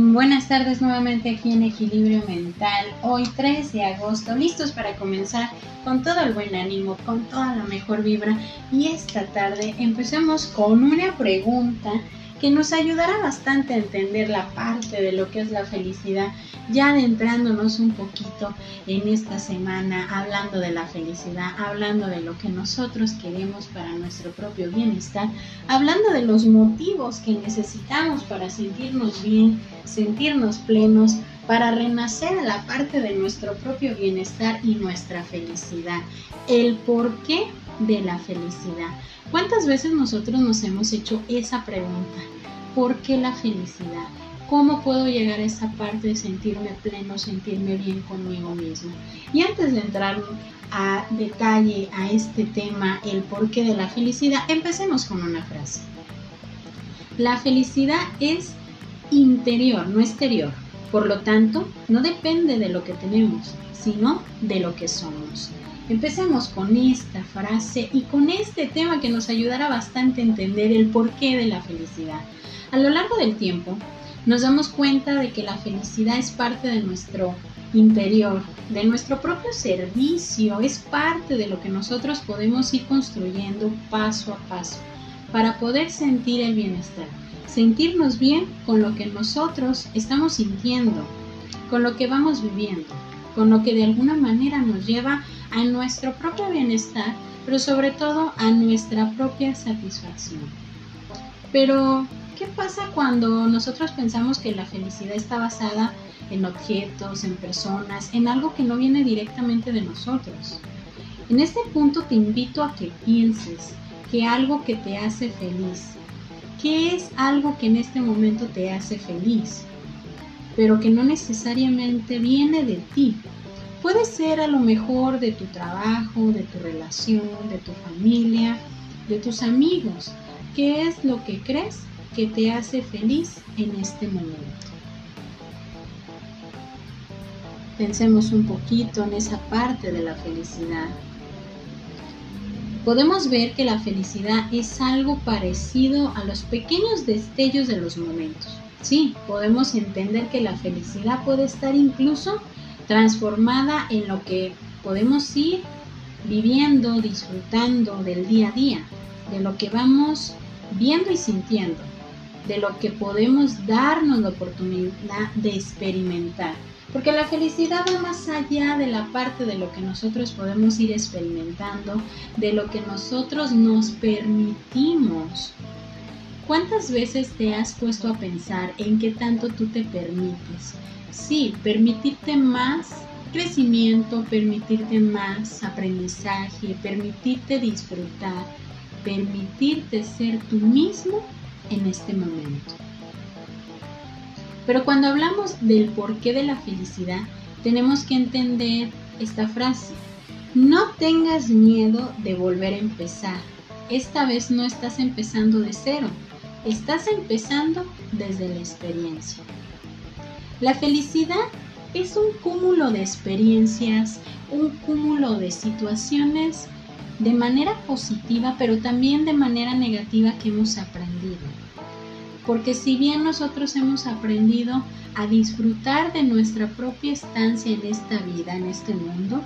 Buenas tardes nuevamente aquí en Equilibrio Mental. Hoy 3 de agosto, listos para comenzar con todo el buen ánimo, con toda la mejor vibra. Y esta tarde empecemos con una pregunta que nos ayudará bastante a entender la parte de lo que es la felicidad, ya adentrándonos un poquito en esta semana, hablando de la felicidad, hablando de lo que nosotros queremos para nuestro propio bienestar, hablando de los motivos que necesitamos para sentirnos bien, sentirnos plenos, para renacer a la parte de nuestro propio bienestar y nuestra felicidad. El porqué de la felicidad. ¿Cuántas veces nosotros nos hemos hecho esa pregunta? ¿Por qué la felicidad? ¿Cómo puedo llegar a esa parte de sentirme pleno, sentirme bien conmigo mismo? Y antes de entrar a detalle a este tema, el porqué de la felicidad, empecemos con una frase. La felicidad es interior, no exterior. Por lo tanto, no depende de lo que tenemos, sino de lo que somos. Empecemos con esta frase y con este tema que nos ayudará bastante a entender el porqué de la felicidad. A lo largo del tiempo, nos damos cuenta de que la felicidad es parte de nuestro interior, de nuestro propio servicio, es parte de lo que nosotros podemos ir construyendo paso a paso para poder sentir el bienestar, sentirnos bien con lo que nosotros estamos sintiendo, con lo que vamos viviendo, con lo que de alguna manera nos lleva a nuestro propio bienestar, pero sobre todo a nuestra propia satisfacción. Pero, ¿qué pasa cuando nosotros pensamos que la felicidad está basada en objetos, en personas, en algo que no viene directamente de nosotros? En este punto te invito a que pienses que algo que te hace feliz, ¿qué es algo que en este momento te hace feliz? Pero que no necesariamente viene de ti, Puede ser a lo mejor de tu trabajo, de tu relación, de tu familia, de tus amigos. ¿Qué es lo que crees que te hace feliz en este momento? Pensemos un poquito en esa parte de la felicidad. Podemos ver que la felicidad es algo parecido a los pequeños destellos de los momentos. Sí, podemos entender que la felicidad puede estar incluso transformada en lo que podemos ir viviendo, disfrutando del día a día, de lo que vamos viendo y sintiendo, de lo que podemos darnos la oportunidad de experimentar. Porque la felicidad va más allá de la parte de lo que nosotros podemos ir experimentando, de lo que nosotros nos permitimos. ¿Cuántas veces te has puesto a pensar en qué tanto tú te permites? sí, permitirte más crecimiento, permitirte más aprendizaje, permitirte disfrutar, permitirte ser tú mismo en este momento. Pero cuando hablamos del porqué de la felicidad, tenemos que entender esta frase. No tengas miedo de volver a empezar. Esta vez no estás empezando de cero, estás empezando desde la experiencia. La felicidad es un cúmulo de experiencias, un cúmulo de situaciones de manera positiva, pero también de manera negativa que hemos aprendido. Porque si bien nosotros hemos aprendido a disfrutar de nuestra propia estancia en esta vida, en este mundo,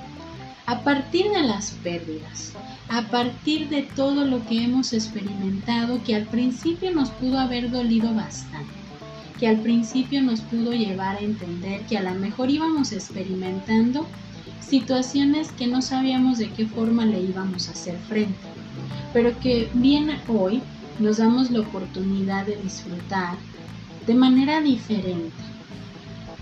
a partir de las pérdidas, a partir de todo lo que hemos experimentado que al principio nos pudo haber dolido bastante que al principio nos pudo llevar a entender que a lo mejor íbamos experimentando situaciones que no sabíamos de qué forma le íbamos a hacer frente, pero que bien hoy nos damos la oportunidad de disfrutar de manera diferente,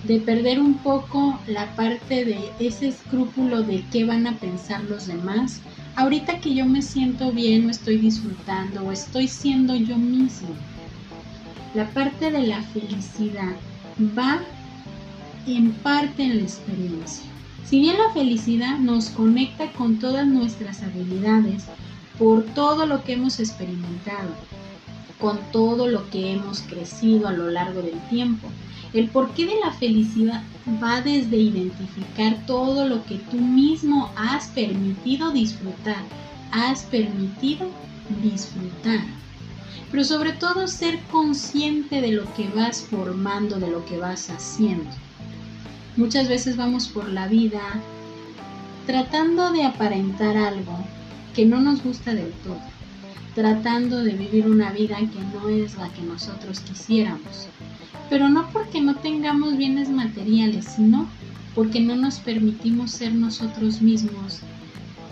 de perder un poco la parte de ese escrúpulo de qué van a pensar los demás, ahorita que yo me siento bien o estoy disfrutando o estoy siendo yo mismo. La parte de la felicidad va en parte en la experiencia. Si bien la felicidad nos conecta con todas nuestras habilidades, por todo lo que hemos experimentado, con todo lo que hemos crecido a lo largo del tiempo, el porqué de la felicidad va desde identificar todo lo que tú mismo has permitido disfrutar, has permitido disfrutar. pero sobre todo ser consciente de lo que vas formando, de lo que vas haciendo. Muchas veces vamos por la vida tratando de aparentar algo que no nos gusta del todo, tratando de vivir una vida que no es la que nosotros quisiéramos, pero no porque no tengamos bienes materiales, sino porque no nos permitimos ser nosotros mismos,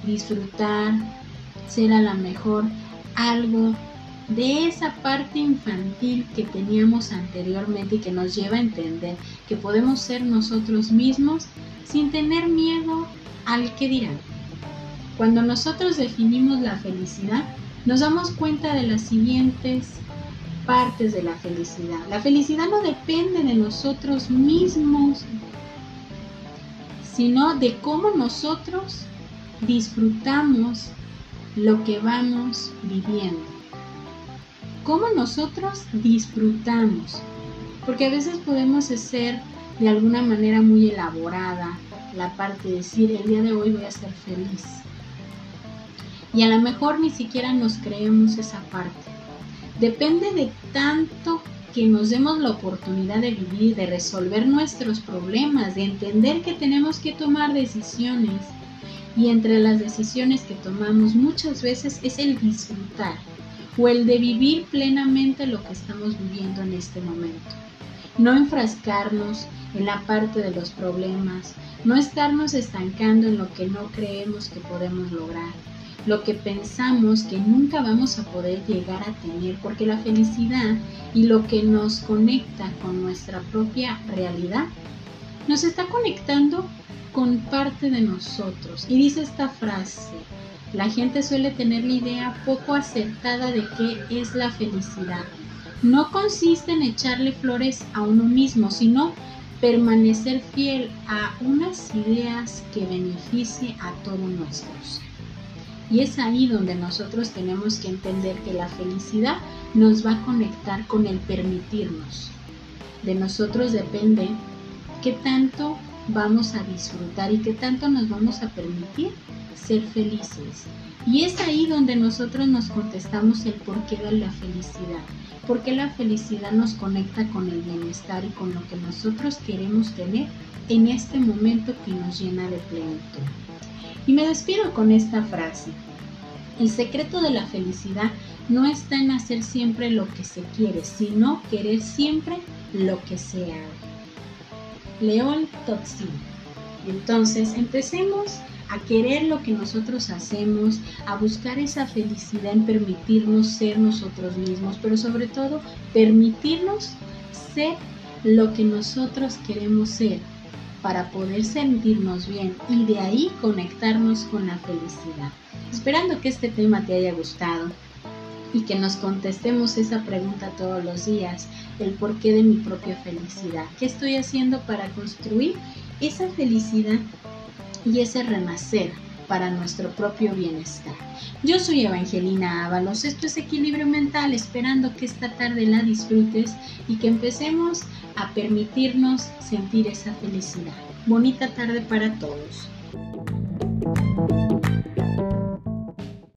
disfrutar, ser a lo mejor algo de esa parte infantil que teníamos anteriormente y que nos lleva a entender que podemos ser nosotros mismos sin tener miedo al que dirán. Cuando nosotros definimos la felicidad, nos damos cuenta de las siguientes partes de la felicidad. La felicidad no depende de nosotros mismos, sino de cómo nosotros disfrutamos lo que vamos viviendo. Cómo nosotros disfrutamos. Porque a veces podemos ser de alguna manera muy elaborada la parte de decir el día de hoy voy a ser feliz. Y a lo mejor ni siquiera nos creemos esa parte. Depende de tanto que nos demos la oportunidad de vivir, de resolver nuestros problemas, de entender que tenemos que tomar decisiones. Y entre las decisiones que tomamos muchas veces es el disfrutar o el de vivir plenamente lo que estamos viviendo en este momento. No enfrascarnos en la parte de los problemas, no estarnos estancando en lo que no creemos que podemos lograr, lo que pensamos que nunca vamos a poder llegar a tener, porque la felicidad y lo que nos conecta con nuestra propia realidad nos está conectando con parte de nosotros. Y dice esta frase, la gente suele tener la idea poco acertada de qué es la felicidad. No consiste en echarle flores a uno mismo, sino permanecer fiel a unas ideas que beneficie a todos nuestros. Y es ahí donde nosotros tenemos que entender que la felicidad nos va a conectar con el permitirnos. De nosotros depende qué tanto vamos a disfrutar y qué tanto nos vamos a permitir ser felices. Y es ahí donde nosotros nos contestamos el porqué de la felicidad. Porque la felicidad nos conecta con el bienestar y con lo que nosotros queremos tener en este momento que nos llena de plenitud. Y me despido con esta frase. El secreto de la felicidad no está en hacer siempre lo que se quiere, sino querer siempre lo que se haga. León Tocsin. Entonces, empecemos a querer lo que nosotros hacemos, a buscar esa felicidad en permitirnos ser nosotros mismos, pero sobre todo permitirnos ser lo que nosotros queremos ser, para poder sentirnos bien y de ahí conectarnos con la felicidad. Esperando que este tema te haya gustado y que nos contestemos esa pregunta todos los días, el porqué de mi propia felicidad. ¿Qué estoy haciendo para construir esa felicidad y ese renacer para nuestro propio bienestar. Yo soy Evangelina Ábalos, esto es Equilibrio Mental, esperando que esta tarde la disfrutes y que empecemos a permitirnos sentir esa felicidad. Bonita tarde para todos.